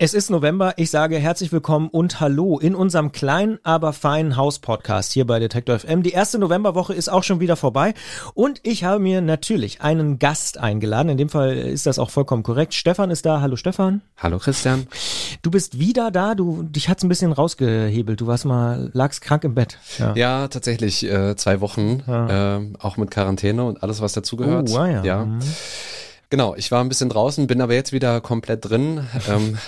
Es ist November, ich sage herzlich willkommen und hallo in unserem kleinen, aber feinen Haus-Podcast hier bei Detektor FM. Die erste Novemberwoche ist auch schon wieder vorbei und ich habe mir natürlich einen Gast eingeladen. In dem Fall ist das auch vollkommen korrekt. Stefan ist da. Hallo Stefan. Hallo Christian. Du bist wieder da. Du, dich hat's ein bisschen rausgehebelt. Du warst mal, lagst krank im Bett. Ja, ja tatsächlich äh, zwei Wochen, ja. äh, auch mit Quarantäne und alles, was dazugehört. Oh, ja. ja. Mhm. Genau, ich war ein bisschen draußen, bin aber jetzt wieder komplett drin. ähm,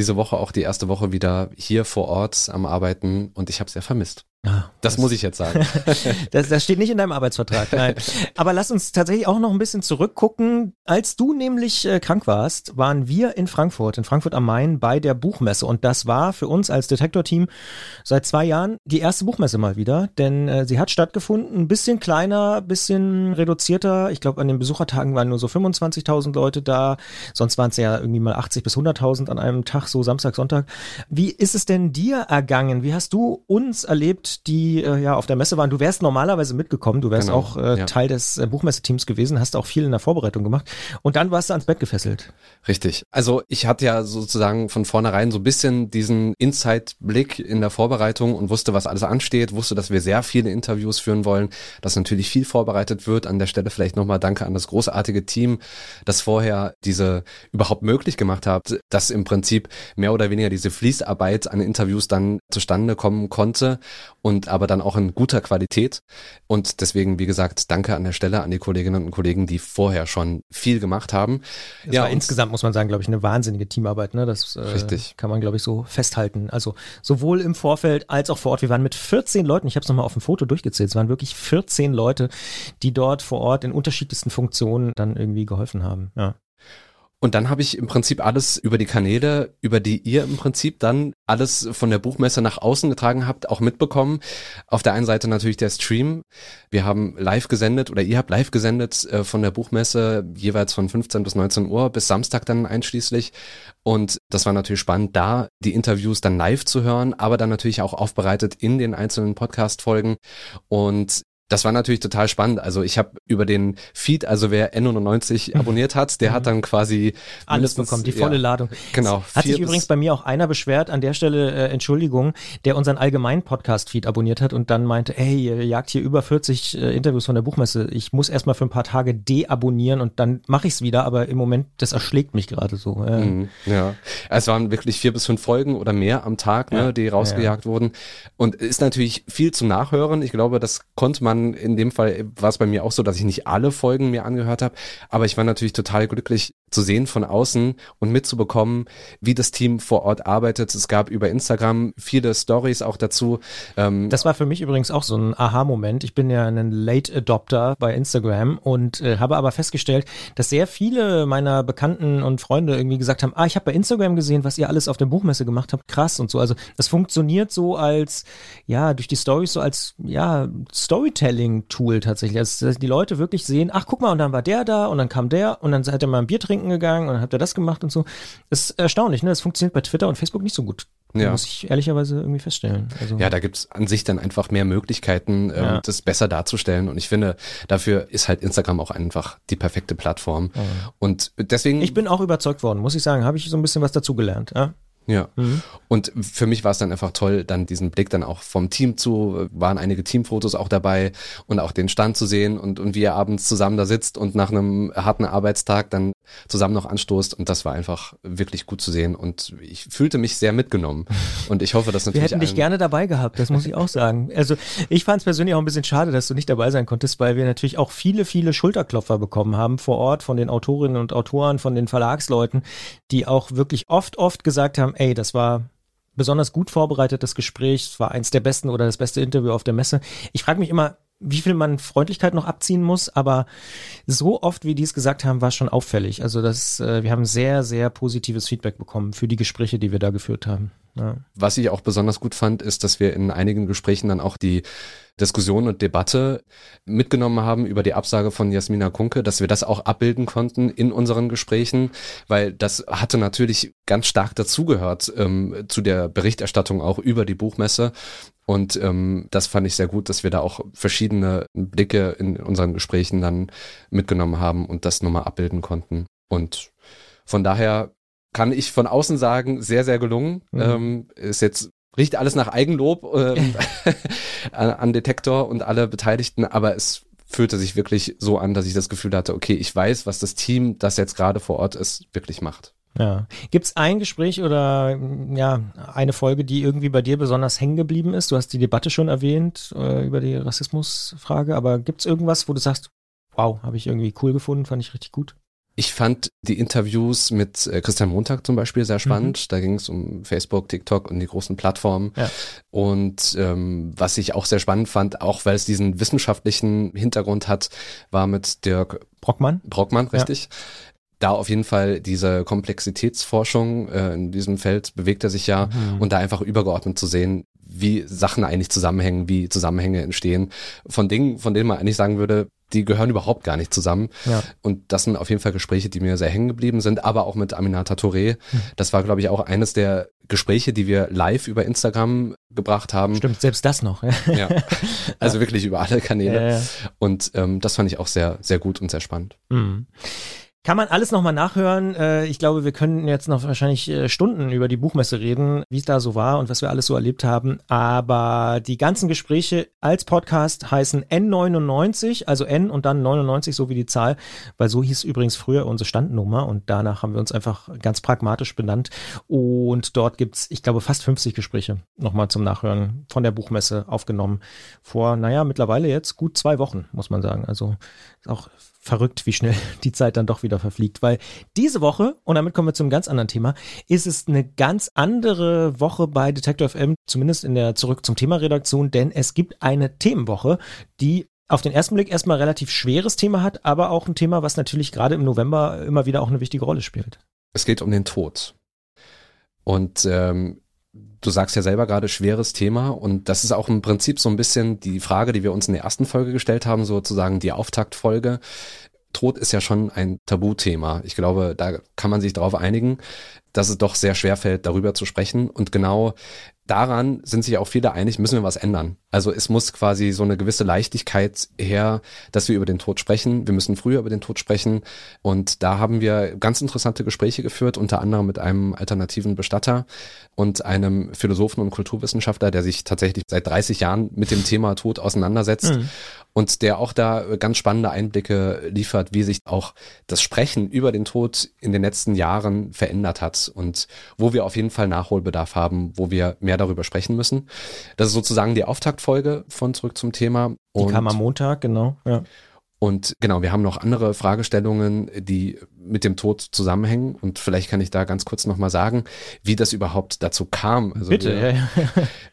diese Woche auch die erste Woche wieder hier vor Ort am Arbeiten und ich habe sehr vermisst. Ah, das, das, muss ich jetzt sagen. das, das steht nicht in deinem Arbeitsvertrag, nein. Aber lass uns tatsächlich auch noch ein bisschen zurückgucken. Als du nämlich äh, krank warst, waren wir in Frankfurt, in Frankfurt am Main bei der Buchmesse. Und das war für uns als Detektor-Team seit zwei Jahren die erste Buchmesse mal wieder. Denn äh, sie hat stattgefunden, ein bisschen kleiner, bisschen reduzierter. Ich glaube, an den Besuchertagen waren nur so 25.000 Leute da. Sonst waren es ja irgendwie mal 80 bis 100.000 an einem Tag, so Samstag, Sonntag. Wie ist es denn dir ergangen? Wie hast du uns erlebt? Die äh, ja auf der Messe waren. Du wärst normalerweise mitgekommen, du wärst genau, auch äh, ja. Teil des äh, Buchmesseteams gewesen, hast auch viel in der Vorbereitung gemacht und dann warst du ans Bett gefesselt. Richtig. Also ich hatte ja sozusagen von vornherein so ein bisschen diesen Inside-Blick in der Vorbereitung und wusste, was alles ansteht, wusste, dass wir sehr viele Interviews führen wollen, dass natürlich viel vorbereitet wird. An der Stelle vielleicht nochmal Danke an das großartige Team, das vorher diese überhaupt möglich gemacht hat, dass im Prinzip mehr oder weniger diese Fließarbeit an Interviews dann zustande kommen konnte und aber dann auch in guter Qualität. Und deswegen, wie gesagt, danke an der Stelle an die Kolleginnen und Kollegen, die vorher schon viel gemacht haben. Das ja, war insgesamt muss man sagen, glaube ich, eine wahnsinnige Teamarbeit. Ne? Das äh, richtig. kann man, glaube ich, so festhalten. Also sowohl im Vorfeld als auch vor Ort. Wir waren mit 14 Leuten, ich habe es nochmal auf dem Foto durchgezählt, es waren wirklich 14 Leute, die dort vor Ort in unterschiedlichsten Funktionen dann irgendwie geholfen haben. Ja. Und dann habe ich im Prinzip alles über die Kanäle, über die ihr im Prinzip dann alles von der Buchmesse nach außen getragen habt, auch mitbekommen. Auf der einen Seite natürlich der Stream. Wir haben live gesendet oder ihr habt live gesendet äh, von der Buchmesse jeweils von 15 bis 19 Uhr bis Samstag dann einschließlich. Und das war natürlich spannend, da die Interviews dann live zu hören, aber dann natürlich auch aufbereitet in den einzelnen Podcast-Folgen. Und das war natürlich total spannend. Also ich habe über den Feed, also wer N99 abonniert hat, der hat dann quasi alles bekommen, die volle ja, Ladung. Genau. Hat sich übrigens bei mir auch einer beschwert, an der Stelle äh, Entschuldigung, der unseren allgemeinen Podcast-Feed abonniert hat und dann meinte, hey, ihr jagt hier über 40 äh, Interviews von der Buchmesse. Ich muss erstmal für ein paar Tage deabonnieren und dann mache ich es wieder, aber im Moment, das erschlägt mich gerade so. Äh. Mhm, ja, es waren wirklich vier bis fünf Folgen oder mehr am Tag, ne, ja, die rausgejagt ja. wurden. Und ist natürlich viel zum Nachhören. Ich glaube, das konnte man in dem Fall war es bei mir auch so, dass ich nicht alle Folgen mir angehört habe, aber ich war natürlich total glücklich zu sehen von außen und mitzubekommen, wie das Team vor Ort arbeitet. Es gab über Instagram viele Stories auch dazu. Ähm das war für mich übrigens auch so ein Aha-Moment. Ich bin ja ein Late Adopter bei Instagram und äh, habe aber festgestellt, dass sehr viele meiner Bekannten und Freunde irgendwie gesagt haben, ah, ich habe bei Instagram gesehen, was ihr alles auf der Buchmesse gemacht habt, krass und so. Also das funktioniert so als, ja, durch die Stories so als, ja, Storytelling-Tool tatsächlich. Also dass die Leute wirklich sehen, ach, guck mal, und dann war der da und dann kam der und dann seid ihr mal ein Bier trinken gegangen und dann habt ihr das gemacht und so. Ist erstaunlich, ne? Das funktioniert bei Twitter und Facebook nicht so gut. Ja. Muss ich ehrlicherweise irgendwie feststellen. Also ja, da gibt's an sich dann einfach mehr Möglichkeiten, ähm, ja. das besser darzustellen. Und ich finde, dafür ist halt Instagram auch einfach die perfekte Plattform. Ja. Und deswegen. Ich bin auch überzeugt worden, muss ich sagen. Habe ich so ein bisschen was dazugelernt. Ja? Ja. Mhm. Und für mich war es dann einfach toll, dann diesen Blick dann auch vom Team zu, waren einige Teamfotos auch dabei und auch den Stand zu sehen und, und wie ihr abends zusammen da sitzt und nach einem harten Arbeitstag dann zusammen noch anstoßt. Und das war einfach wirklich gut zu sehen. Und ich fühlte mich sehr mitgenommen. Und ich hoffe, dass natürlich. Wir hätten dich gerne dabei gehabt, das muss ich auch sagen. Also ich fand es persönlich auch ein bisschen schade, dass du nicht dabei sein konntest, weil wir natürlich auch viele, viele Schulterklopfer bekommen haben vor Ort von den Autorinnen und Autoren, von den Verlagsleuten, die auch wirklich oft, oft gesagt haben, ey, das war besonders gut vorbereitetes Gespräch, es war eins der besten oder das beste Interview auf der Messe. Ich frage mich immer, wie viel man Freundlichkeit noch abziehen muss, aber so oft, wie die es gesagt haben, war es schon auffällig. Also das, äh, wir haben sehr, sehr positives Feedback bekommen für die Gespräche, die wir da geführt haben. Ja. Was ich auch besonders gut fand, ist, dass wir in einigen Gesprächen dann auch die Diskussion und Debatte mitgenommen haben über die Absage von Jasmina Kunke, dass wir das auch abbilden konnten in unseren Gesprächen, weil das hatte natürlich ganz stark dazugehört ähm, zu der Berichterstattung auch über die Buchmesse. Und ähm, das fand ich sehr gut, dass wir da auch verschiedene Blicke in unseren Gesprächen dann mitgenommen haben und das nochmal abbilden konnten. Und von daher kann ich von außen sagen, sehr, sehr gelungen. Mhm. Ähm, ist jetzt riecht alles nach Eigenlob an, an Detektor und alle Beteiligten, aber es fühlte sich wirklich so an, dass ich das Gefühl hatte, okay, ich weiß, was das Team, das jetzt gerade vor Ort ist, wirklich macht. Ja. Gibt es ein Gespräch oder ja, eine Folge, die irgendwie bei dir besonders hängen geblieben ist? Du hast die Debatte schon erwähnt äh, über die Rassismusfrage, aber gibt es irgendwas, wo du sagst, wow, habe ich irgendwie cool gefunden, fand ich richtig gut? Ich fand die Interviews mit äh, Christian Montag zum Beispiel sehr spannend. Mhm. Da ging es um Facebook, TikTok und die großen Plattformen. Ja. Und ähm, was ich auch sehr spannend fand, auch weil es diesen wissenschaftlichen Hintergrund hat, war mit Dirk Brockmann. Brockmann, richtig. Ja da auf jeden Fall diese Komplexitätsforschung äh, in diesem Feld bewegt er sich ja mhm. und da einfach übergeordnet zu sehen, wie Sachen eigentlich zusammenhängen, wie Zusammenhänge entstehen von Dingen, von denen man eigentlich sagen würde, die gehören überhaupt gar nicht zusammen. Ja. Und das sind auf jeden Fall Gespräche, die mir sehr hängen geblieben sind, aber auch mit Aminata Touré. Hm. Das war, glaube ich, auch eines der Gespräche, die wir live über Instagram gebracht haben. Stimmt, selbst das noch. ja, also ja. wirklich über alle Kanäle. Ja, und ähm, das fand ich auch sehr, sehr gut und sehr spannend. Mhm. Kann man alles nochmal nachhören. Äh, ich glaube, wir können jetzt noch wahrscheinlich äh, Stunden über die Buchmesse reden, wie es da so war und was wir alles so erlebt haben. Aber die ganzen Gespräche als Podcast heißen N99, also N und dann 99, so wie die Zahl, weil so hieß übrigens früher unsere Standnummer und danach haben wir uns einfach ganz pragmatisch benannt. Und dort gibt's, ich glaube, fast 50 Gespräche nochmal zum Nachhören von der Buchmesse aufgenommen. Vor, naja, mittlerweile jetzt gut zwei Wochen, muss man sagen. Also auch verrückt, wie schnell die Zeit dann doch wieder verfliegt, weil diese Woche, und damit kommen wir zum ganz anderen Thema, ist es eine ganz andere Woche bei Detector FM, zumindest in der Zurück zum Thema Redaktion, denn es gibt eine Themenwoche, die auf den ersten Blick erstmal relativ schweres Thema hat, aber auch ein Thema, was natürlich gerade im November immer wieder auch eine wichtige Rolle spielt. Es geht um den Tod. Und ähm, du sagst ja selber gerade schweres Thema und das ist auch im Prinzip so ein bisschen die Frage, die wir uns in der ersten Folge gestellt haben, sozusagen die Auftaktfolge. Tod ist ja schon ein Tabuthema. Ich glaube, da kann man sich darauf einigen, dass es doch sehr schwer fällt, darüber zu sprechen. Und genau daran sind sich auch viele einig, müssen wir was ändern. Also es muss quasi so eine gewisse Leichtigkeit her, dass wir über den Tod sprechen. Wir müssen früher über den Tod sprechen. Und da haben wir ganz interessante Gespräche geführt, unter anderem mit einem alternativen Bestatter und einem Philosophen und Kulturwissenschaftler, der sich tatsächlich seit 30 Jahren mit dem Thema Tod auseinandersetzt. Mhm und der auch da ganz spannende Einblicke liefert, wie sich auch das Sprechen über den Tod in den letzten Jahren verändert hat und wo wir auf jeden Fall Nachholbedarf haben, wo wir mehr darüber sprechen müssen. Das ist sozusagen die Auftaktfolge von Zurück zum Thema. Die und kam am Montag, genau. Ja. Und genau, wir haben noch andere Fragestellungen, die mit dem Tod zusammenhängen. Und vielleicht kann ich da ganz kurz nochmal sagen, wie das überhaupt dazu kam. Also Bitte, wir, ja, ja.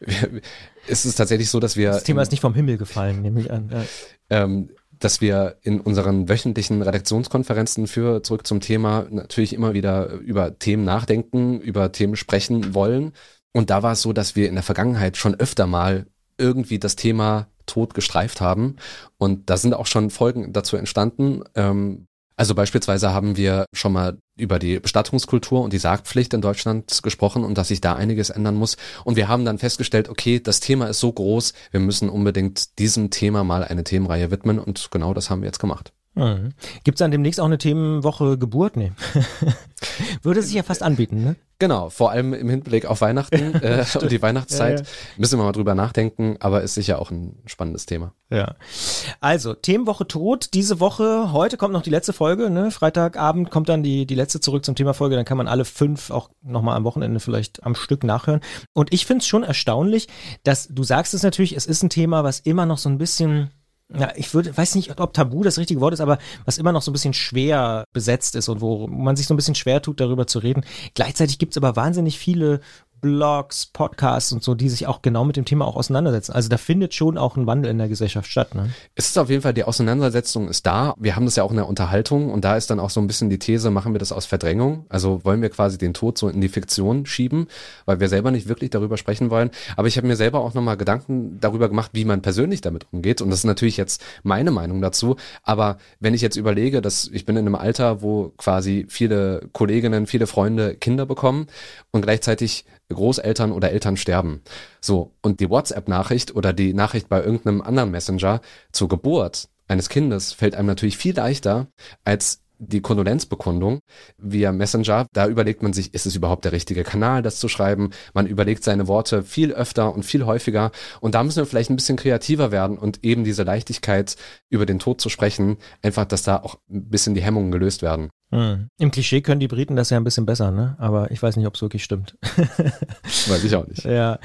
Wir, es ist tatsächlich so, dass wir. Das Thema ist nicht vom Himmel gefallen, nehme ich an. Ja. Ähm, dass wir in unseren wöchentlichen Redaktionskonferenzen für zurück zum Thema natürlich immer wieder über Themen nachdenken, über Themen sprechen wollen. Und da war es so, dass wir in der Vergangenheit schon öfter mal irgendwie das Thema Tod gestreift haben. Und da sind auch schon Folgen dazu entstanden. Ähm, also beispielsweise haben wir schon mal über die Bestattungskultur und die Sargpflicht in Deutschland gesprochen und dass sich da einiges ändern muss. Und wir haben dann festgestellt, okay, das Thema ist so groß, wir müssen unbedingt diesem Thema mal eine Themenreihe widmen und genau das haben wir jetzt gemacht. Mhm. Gibt es dann demnächst auch eine Themenwoche Geburt? Nee. Würde sich ja fast anbieten, ne? Genau, vor allem im Hinblick auf Weihnachten äh, und die Weihnachtszeit. Ja, ja. Müssen wir mal drüber nachdenken, aber ist sicher auch ein spannendes Thema. Ja. Also, Themenwoche tot. Diese Woche, heute kommt noch die letzte Folge, ne? Freitagabend kommt dann die, die letzte zurück zum Thema Folge. Dann kann man alle fünf auch nochmal am Wochenende vielleicht am Stück nachhören. Und ich finde es schon erstaunlich, dass du sagst es natürlich, es ist ein Thema, was immer noch so ein bisschen ja, ich würde, weiß nicht, ob Tabu das richtige Wort ist, aber was immer noch so ein bisschen schwer besetzt ist und wo man sich so ein bisschen schwer tut, darüber zu reden. Gleichzeitig gibt's aber wahnsinnig viele Blogs, Podcasts und so, die sich auch genau mit dem Thema auch auseinandersetzen. Also da findet schon auch ein Wandel in der Gesellschaft statt. Ne? Es ist auf jeden Fall, die Auseinandersetzung ist da. Wir haben das ja auch in der Unterhaltung und da ist dann auch so ein bisschen die These, machen wir das aus Verdrängung? Also wollen wir quasi den Tod so in die Fiktion schieben, weil wir selber nicht wirklich darüber sprechen wollen. Aber ich habe mir selber auch nochmal Gedanken darüber gemacht, wie man persönlich damit umgeht. Und das ist natürlich jetzt meine Meinung dazu. Aber wenn ich jetzt überlege, dass ich bin in einem Alter, wo quasi viele Kolleginnen, viele Freunde Kinder bekommen und gleichzeitig Großeltern oder Eltern sterben. So, und die WhatsApp-Nachricht oder die Nachricht bei irgendeinem anderen Messenger zur Geburt eines Kindes fällt einem natürlich viel leichter als die Kondolenzbekundung via Messenger, da überlegt man sich, ist es überhaupt der richtige Kanal, das zu schreiben? Man überlegt seine Worte viel öfter und viel häufiger. Und da müssen wir vielleicht ein bisschen kreativer werden und eben diese Leichtigkeit über den Tod zu sprechen, einfach, dass da auch ein bisschen die Hemmungen gelöst werden. Hm. Im Klischee können die Briten das ja ein bisschen besser, ne? Aber ich weiß nicht, ob es wirklich stimmt. weiß ich auch nicht. Ja.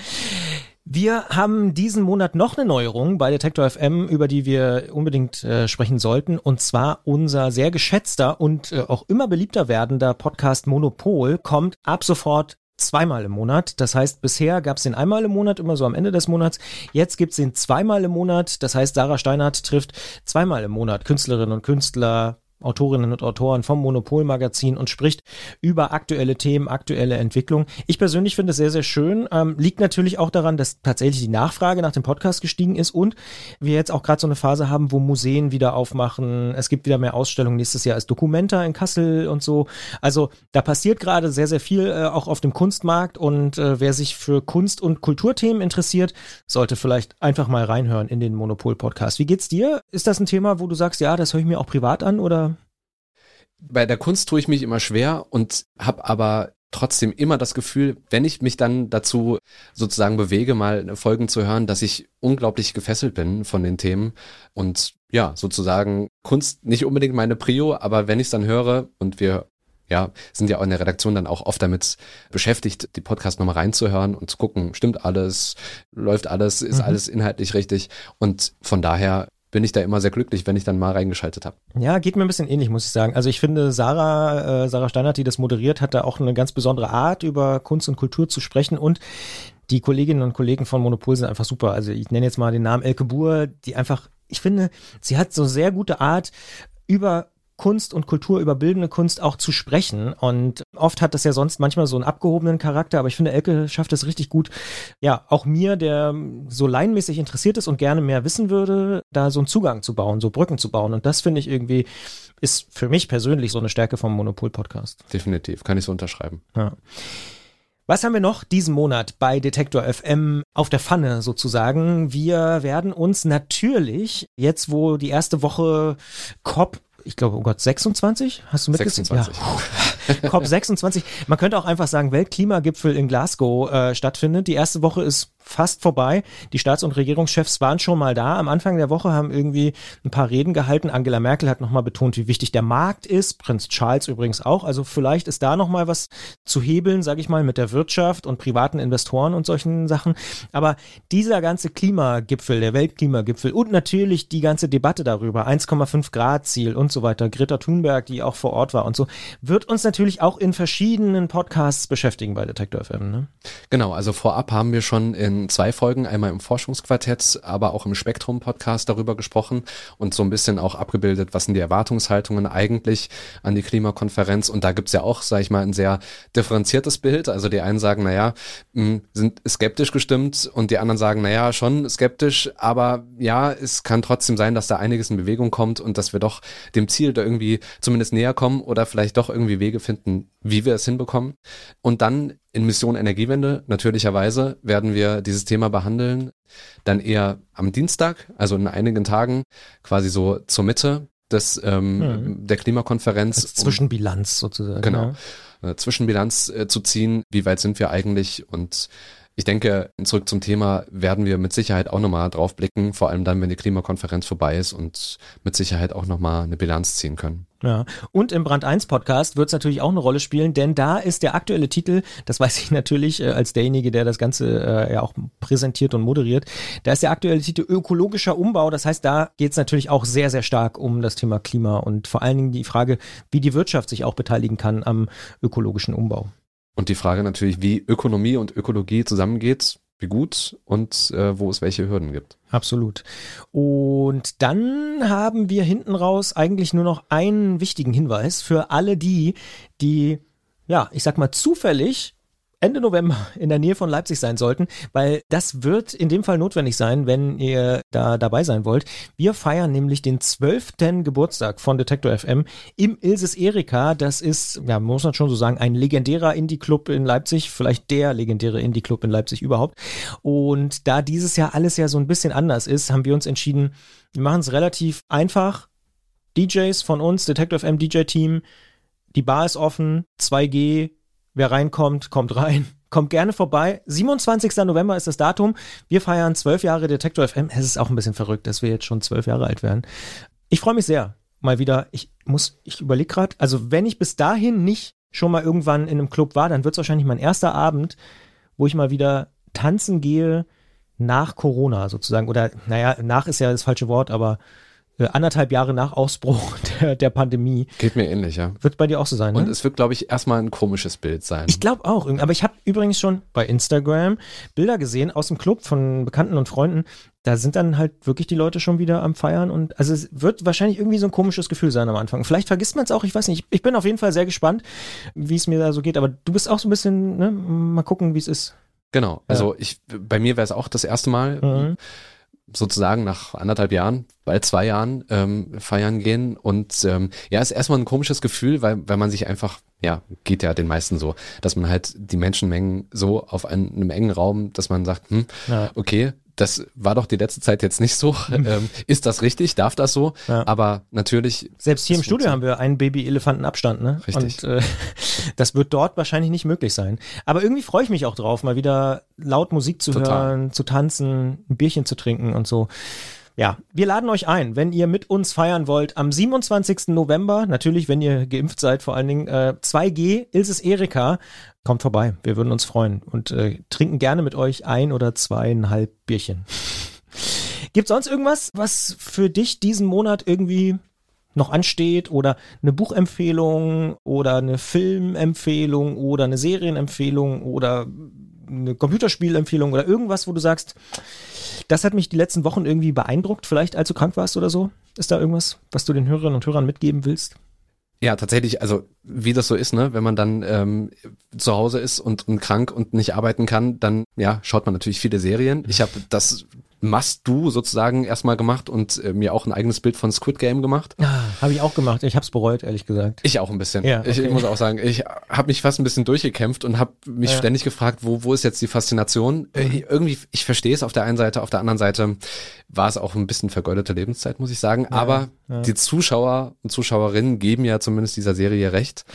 Wir haben diesen Monat noch eine Neuerung bei Detektor FM, über die wir unbedingt äh, sprechen sollten, und zwar unser sehr geschätzter und äh, auch immer beliebter werdender Podcast Monopol kommt ab sofort zweimal im Monat. Das heißt, bisher gab es den einmal im Monat, immer so am Ende des Monats. Jetzt gibt's den zweimal im Monat. Das heißt, Sarah Steinhardt trifft zweimal im Monat Künstlerinnen und Künstler, Autorinnen und Autoren vom Monopol-Magazin und spricht über aktuelle Themen, aktuelle Entwicklung. Ich persönlich finde es sehr, sehr schön. Ähm, liegt natürlich auch daran, dass tatsächlich die Nachfrage nach dem Podcast gestiegen ist und wir jetzt auch gerade so eine Phase haben, wo Museen wieder aufmachen. Es gibt wieder mehr Ausstellungen. Nächstes Jahr ist Documenta in Kassel und so. Also da passiert gerade sehr, sehr viel äh, auch auf dem Kunstmarkt und äh, wer sich für Kunst- und Kulturthemen interessiert, sollte vielleicht einfach mal reinhören in den Monopol-Podcast. Wie geht's dir? Ist das ein Thema, wo du sagst, ja, das höre ich mir auch privat an oder bei der Kunst tue ich mich immer schwer und habe aber trotzdem immer das Gefühl, wenn ich mich dann dazu sozusagen bewege, mal Folgen zu hören, dass ich unglaublich gefesselt bin von den Themen und ja, sozusagen Kunst nicht unbedingt meine Prio, aber wenn ich es dann höre und wir ja, sind ja auch in der Redaktion dann auch oft damit beschäftigt, die Podcast nochmal reinzuhören und zu gucken, stimmt alles, läuft alles, ist mhm. alles inhaltlich richtig. Und von daher bin ich da immer sehr glücklich, wenn ich dann mal reingeschaltet habe. Ja, geht mir ein bisschen ähnlich, muss ich sagen. Also ich finde, Sarah, äh, Sarah Steinert, die das moderiert, hat da auch eine ganz besondere Art, über Kunst und Kultur zu sprechen und die Kolleginnen und Kollegen von Monopol sind einfach super. Also ich nenne jetzt mal den Namen Elke Buhr, die einfach, ich finde, sie hat so sehr gute Art, über Kunst und Kultur, über bildende Kunst auch zu sprechen. Und oft hat das ja sonst manchmal so einen abgehobenen Charakter, aber ich finde, Elke schafft es richtig gut, ja, auch mir, der so laienmäßig interessiert ist und gerne mehr wissen würde, da so einen Zugang zu bauen, so Brücken zu bauen. Und das finde ich irgendwie, ist für mich persönlich so eine Stärke vom Monopol-Podcast. Definitiv, kann ich so unterschreiben. Ja. Was haben wir noch diesen Monat bei Detektor FM auf der Pfanne sozusagen? Wir werden uns natürlich, jetzt wo die erste Woche COP ich glaube, oh Gott, 26? Hast du mitgezählt? 26. Ja. COP 26. Man könnte auch einfach sagen, Weltklimagipfel in Glasgow äh, stattfindet. Die erste Woche ist fast vorbei. Die Staats- und Regierungschefs waren schon mal da. Am Anfang der Woche haben irgendwie ein paar Reden gehalten. Angela Merkel hat nochmal betont, wie wichtig der Markt ist. Prinz Charles übrigens auch. Also vielleicht ist da nochmal was zu hebeln, sage ich mal, mit der Wirtschaft und privaten Investoren und solchen Sachen. Aber dieser ganze Klimagipfel, der Weltklimagipfel und natürlich die ganze Debatte darüber, 1,5 Grad Ziel und so weiter, Greta Thunberg, die auch vor Ort war und so, wird uns natürlich auch in verschiedenen Podcasts beschäftigen bei Detector FM. Ne? Genau, also vorab haben wir schon in zwei Folgen, einmal im Forschungsquartett, aber auch im Spektrum-Podcast darüber gesprochen und so ein bisschen auch abgebildet, was sind die Erwartungshaltungen eigentlich an die Klimakonferenz. Und da gibt's ja auch, sage ich mal, ein sehr differenziertes Bild. Also die einen sagen, naja, hm, sind skeptisch gestimmt und die anderen sagen, naja, schon skeptisch, aber ja, es kann trotzdem sein, dass da einiges in Bewegung kommt und dass wir doch dem Ziel da irgendwie zumindest näher kommen oder vielleicht doch irgendwie Wege finden, wie wir es hinbekommen. Und dann in Mission Energiewende, natürlicherweise, werden wir dieses Thema behandeln. Dann eher am Dienstag, also in einigen Tagen, quasi so zur Mitte des, ähm, hm. der Klimakonferenz. Als Zwischenbilanz sozusagen. Genau. Ja. Äh, Zwischenbilanz äh, zu ziehen, wie weit sind wir eigentlich und ich denke, zurück zum Thema werden wir mit Sicherheit auch nochmal drauf blicken, vor allem dann, wenn die Klimakonferenz vorbei ist und mit Sicherheit auch nochmal eine Bilanz ziehen können. Ja, und im Brand 1 Podcast wird es natürlich auch eine Rolle spielen, denn da ist der aktuelle Titel, das weiß ich natürlich äh, als derjenige, der das Ganze äh, ja auch präsentiert und moderiert, da ist der aktuelle Titel ökologischer Umbau. Das heißt, da geht es natürlich auch sehr, sehr stark um das Thema Klima und vor allen Dingen die Frage, wie die Wirtschaft sich auch beteiligen kann am ökologischen Umbau. Und die Frage natürlich, wie Ökonomie und Ökologie zusammengeht, wie gut und äh, wo es welche Hürden gibt. Absolut. Und dann haben wir hinten raus eigentlich nur noch einen wichtigen Hinweis für alle die, die, ja, ich sag mal zufällig Ende November in der Nähe von Leipzig sein sollten, weil das wird in dem Fall notwendig sein, wenn ihr da dabei sein wollt. Wir feiern nämlich den zwölften Geburtstag von Detektor FM im Ilses Erika. Das ist, ja, muss man schon so sagen, ein legendärer Indie-Club in Leipzig, vielleicht der legendäre Indie-Club in Leipzig überhaupt. Und da dieses Jahr alles ja so ein bisschen anders ist, haben wir uns entschieden, wir machen es relativ einfach. DJs von uns, Detective FM DJ-Team, die Bar ist offen, 2G, Wer reinkommt, kommt rein. Kommt gerne vorbei. 27. November ist das Datum. Wir feiern zwölf Jahre Detektor FM. Es ist auch ein bisschen verrückt, dass wir jetzt schon zwölf Jahre alt werden. Ich freue mich sehr. Mal wieder, ich muss, ich überlege gerade, also wenn ich bis dahin nicht schon mal irgendwann in einem Club war, dann wird es wahrscheinlich mein erster Abend, wo ich mal wieder tanzen gehe nach Corona sozusagen. Oder, naja, nach ist ja das falsche Wort, aber äh, anderthalb Jahre nach Ausbruch der, der Pandemie. Geht mir ähnlich, ja. Wird bei dir auch so sein, ne? Und es wird, glaube ich, erstmal ein komisches Bild sein. Ich glaube auch. Aber ich habe übrigens schon bei Instagram Bilder gesehen aus dem Club von Bekannten und Freunden. Da sind dann halt wirklich die Leute schon wieder am Feiern und also es wird wahrscheinlich irgendwie so ein komisches Gefühl sein am Anfang. Vielleicht vergisst man es auch, ich weiß nicht. Ich bin auf jeden Fall sehr gespannt, wie es mir da so geht. Aber du bist auch so ein bisschen, ne? Mal gucken, wie es ist. Genau. Also ja. ich, bei mir wäre es auch das erste Mal. Mhm sozusagen nach anderthalb Jahren, bald zwei Jahren ähm, feiern gehen. Und ähm, ja, ist erstmal ein komisches Gefühl, weil, weil man sich einfach, ja, geht ja den meisten so, dass man halt die Menschenmengen so auf einen, einem engen Raum, dass man sagt, hm, ja. okay, das war doch die letzte Zeit jetzt nicht so. Ähm, ist das richtig? Darf das so? Ja. Aber natürlich. Selbst hier im Studio haben wir einen Baby-Elefanten-Abstand, ne? Richtig. Und äh, das wird dort wahrscheinlich nicht möglich sein. Aber irgendwie freue ich mich auch drauf, mal wieder laut Musik zu Total. hören, zu tanzen, ein Bierchen zu trinken und so. Ja, wir laden euch ein, wenn ihr mit uns feiern wollt, am 27. November, natürlich, wenn ihr geimpft seid, vor allen Dingen, äh, 2G, Ilses Erika, kommt vorbei, wir würden uns freuen und äh, trinken gerne mit euch ein oder zweieinhalb Bierchen. Gibt sonst irgendwas, was für dich diesen Monat irgendwie noch ansteht oder eine Buchempfehlung oder eine Filmempfehlung oder eine Serienempfehlung oder eine Computerspielempfehlung oder irgendwas, wo du sagst, das hat mich die letzten Wochen irgendwie beeindruckt, vielleicht als du krank warst oder so? Ist da irgendwas, was du den Hörerinnen und Hörern mitgeben willst? Ja, tatsächlich, also wie das so ist, ne, wenn man dann ähm, zu Hause ist und, und krank und nicht arbeiten kann, dann ja, schaut man natürlich viele Serien. Ich habe das Must-Do sozusagen erstmal gemacht und äh, mir auch ein eigenes Bild von Squid Game gemacht. Ah, habe ich auch gemacht. Ich habe es bereut, ehrlich gesagt. Ich auch ein bisschen. Ja, okay. ich, ich, muss auch sagen, ich habe mich fast ein bisschen durchgekämpft und habe mich ja. ständig gefragt, wo, wo ist jetzt die Faszination? Äh, mhm. irgendwie, ich verstehe es auf der einen Seite, auf der anderen Seite war es auch ein bisschen vergeudete Lebenszeit, muss ich sagen. Ja, Aber ja. die Zuschauer und Zuschauerinnen geben ja zumindest dieser Serie recht.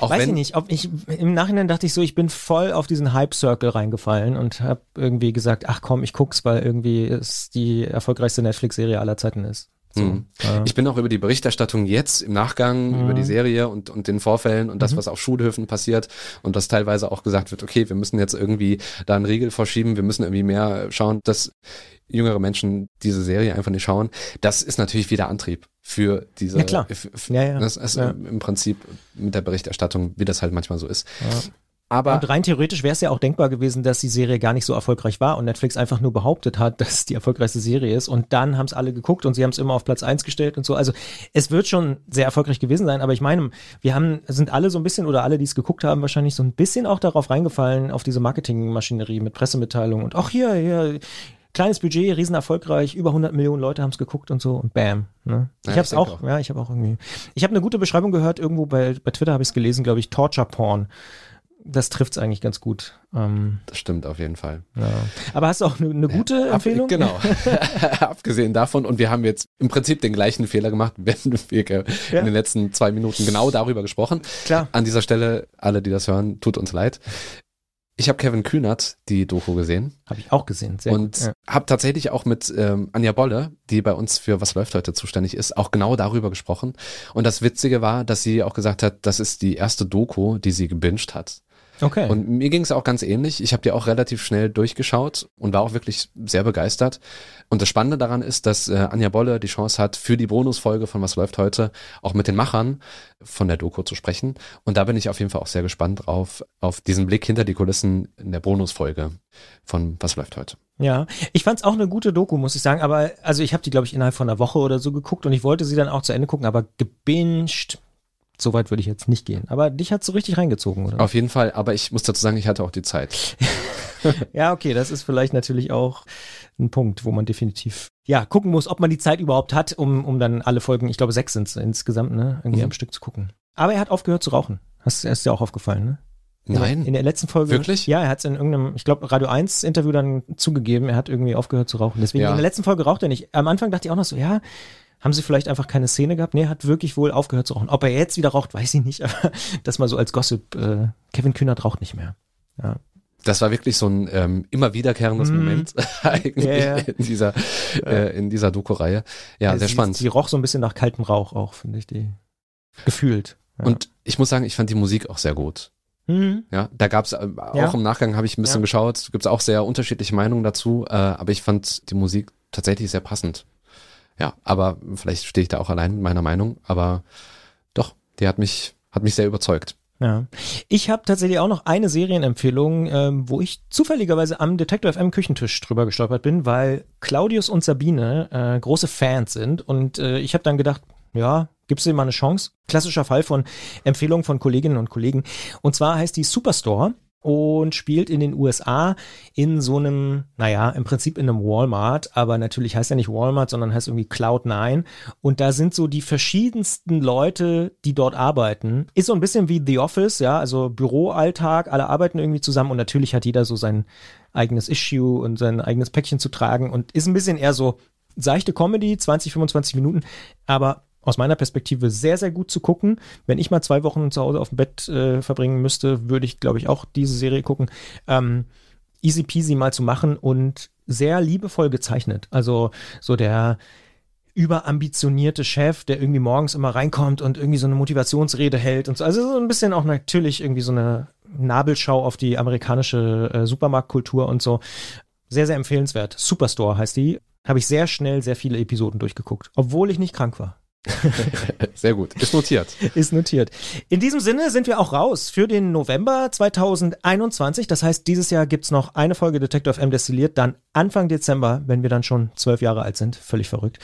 Auch Weiß wenn, ich nicht, ob ich im Nachhinein dachte ich so, ich bin voll auf diesen Hype-Circle reingefallen und habe irgendwie gesagt, ach komm, ich guck's, weil irgendwie es die erfolgreichste Netflix-Serie aller Zeiten ist. So, mhm. ja. Ich bin auch über die Berichterstattung jetzt im Nachgang, mhm. über die Serie und, und den Vorfällen und das, mhm. was auf Schulhöfen passiert und was teilweise auch gesagt wird, okay, wir müssen jetzt irgendwie da einen Riegel vorschieben, wir müssen irgendwie mehr schauen, dass jüngere Menschen diese Serie einfach nicht schauen. Das ist natürlich wieder Antrieb für diese. Ja, klar. ja, ja. Das ist ja. im Prinzip mit der Berichterstattung, wie das halt manchmal so ist. Ja. Aber und rein theoretisch wäre es ja auch denkbar gewesen, dass die Serie gar nicht so erfolgreich war und Netflix einfach nur behauptet hat, dass es die erfolgreichste Serie ist und dann haben es alle geguckt und sie haben es immer auf Platz eins gestellt und so. Also es wird schon sehr erfolgreich gewesen sein, aber ich meine, wir haben, sind alle so ein bisschen oder alle, die es geguckt haben, wahrscheinlich so ein bisschen auch darauf reingefallen, auf diese Marketingmaschinerie mit Pressemitteilungen und auch hier, hier, kleines Budget, riesen erfolgreich, über 100 Millionen Leute haben es geguckt und so und bam. Ne? Ich ja, habe es auch, auch, ja, ich habe auch irgendwie. Ich habe eine gute Beschreibung gehört irgendwo bei bei Twitter habe ich es gelesen, glaube ich, Torture Porn das trifft es eigentlich ganz gut. Ähm, das stimmt auf jeden Fall. Ja. Aber hast du auch eine ne gute ja, Empfehlung? Ab, genau. Abgesehen davon, und wir haben jetzt im Prinzip den gleichen Fehler gemacht, wenn wir ja. in den letzten zwei Minuten genau darüber gesprochen. Klar. An dieser Stelle, alle, die das hören, tut uns leid. Ich habe Kevin Kühnert die Doku gesehen. Habe ich auch gesehen, sehr Und ja. habe tatsächlich auch mit ähm, Anja Bolle, die bei uns für Was läuft heute zuständig ist, auch genau darüber gesprochen. Und das Witzige war, dass sie auch gesagt hat, das ist die erste Doku, die sie gebinged hat. Okay. Und mir ging es auch ganz ähnlich. Ich habe die auch relativ schnell durchgeschaut und war auch wirklich sehr begeistert. Und das Spannende daran ist, dass äh, Anja Bolle die Chance hat, für die Bonusfolge von Was läuft heute auch mit den Machern von der Doku zu sprechen. Und da bin ich auf jeden Fall auch sehr gespannt drauf, auf diesen Blick hinter die Kulissen in der Bonusfolge von Was läuft heute. Ja, ich fand's auch eine gute Doku, muss ich sagen. Aber also ich habe die, glaube ich, innerhalb von einer Woche oder so geguckt und ich wollte sie dann auch zu Ende gucken, aber gebinged so weit würde ich jetzt nicht gehen. Aber dich hat so richtig reingezogen, oder? Auf jeden Fall, aber ich muss dazu sagen, ich hatte auch die Zeit. ja, okay, das ist vielleicht natürlich auch ein Punkt, wo man definitiv ja gucken muss, ob man die Zeit überhaupt hat, um, um dann alle Folgen, ich glaube sechs sind es insgesamt, ne, irgendwie mhm. am Stück zu gucken. Aber er hat aufgehört zu rauchen. Hast, ist dir auch aufgefallen, ne? Nein. In der letzten Folge. Wirklich? Ja, er hat es in irgendeinem, ich glaube, Radio 1 Interview dann zugegeben, er hat irgendwie aufgehört zu rauchen. Deswegen ja. in der letzten Folge raucht er nicht. Am Anfang dachte ich auch noch so, ja, haben sie vielleicht einfach keine Szene gehabt? Nee, er hat wirklich wohl aufgehört zu rauchen. Ob er jetzt wieder raucht, weiß ich nicht, aber das mal so als Gossip. Äh, Kevin Kühnert raucht nicht mehr. Ja. Das war wirklich so ein ähm, immer wiederkehrendes mm. Moment eigentlich yeah. in dieser äh, in dieser Doku-Reihe. Ja, ja, sehr sie, spannend. Sie roch so ein bisschen nach kaltem Rauch auch, finde ich, die gefühlt. Ja. Und ich muss sagen, ich fand die Musik auch sehr gut. Mhm. Ja, da gab's äh, auch ja. im Nachgang habe ich ein bisschen geschaut, gibt es auch sehr unterschiedliche Meinungen dazu, äh, aber ich fand die Musik tatsächlich sehr passend. Ja, aber vielleicht stehe ich da auch allein mit meiner Meinung, aber doch, die hat mich, hat mich sehr überzeugt. Ja. Ich habe tatsächlich auch noch eine Serienempfehlung, ähm, wo ich zufälligerweise am Detector FM Küchentisch drüber gestolpert bin, weil Claudius und Sabine äh, große Fans sind und äh, ich habe dann gedacht, ja, gibst dir mal eine Chance? Klassischer Fall von Empfehlungen von Kolleginnen und Kollegen. Und zwar heißt die Superstore und spielt in den USA in so einem, naja, im Prinzip in einem Walmart, aber natürlich heißt er nicht Walmart, sondern heißt irgendwie Cloud9. Und da sind so die verschiedensten Leute, die dort arbeiten. Ist so ein bisschen wie The Office, ja, also Büroalltag, alle arbeiten irgendwie zusammen und natürlich hat jeder so sein eigenes Issue und sein eigenes Päckchen zu tragen und ist ein bisschen eher so seichte Comedy, 20, 25 Minuten, aber aus meiner Perspektive sehr, sehr gut zu gucken. Wenn ich mal zwei Wochen zu Hause auf dem Bett äh, verbringen müsste, würde ich, glaube ich, auch diese Serie gucken. Ähm, easy peasy mal zu machen und sehr liebevoll gezeichnet. Also so der überambitionierte Chef, der irgendwie morgens immer reinkommt und irgendwie so eine Motivationsrede hält und so. Also so ein bisschen auch natürlich irgendwie so eine Nabelschau auf die amerikanische äh, Supermarktkultur und so. Sehr, sehr empfehlenswert. Superstore heißt die. Habe ich sehr schnell sehr viele Episoden durchgeguckt, obwohl ich nicht krank war. Sehr gut. Ist notiert. Ist notiert. In diesem Sinne sind wir auch raus für den November 2021. Das heißt, dieses Jahr gibt es noch eine Folge Detective M destilliert, dann Anfang Dezember, wenn wir dann schon zwölf Jahre alt sind. Völlig verrückt.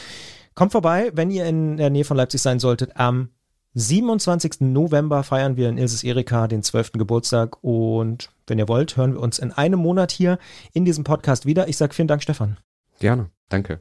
Kommt vorbei, wenn ihr in der Nähe von Leipzig sein solltet. Am 27. November feiern wir in Ilses Erika den 12. Geburtstag und wenn ihr wollt, hören wir uns in einem Monat hier in diesem Podcast wieder. Ich sage vielen Dank, Stefan. Gerne. Danke.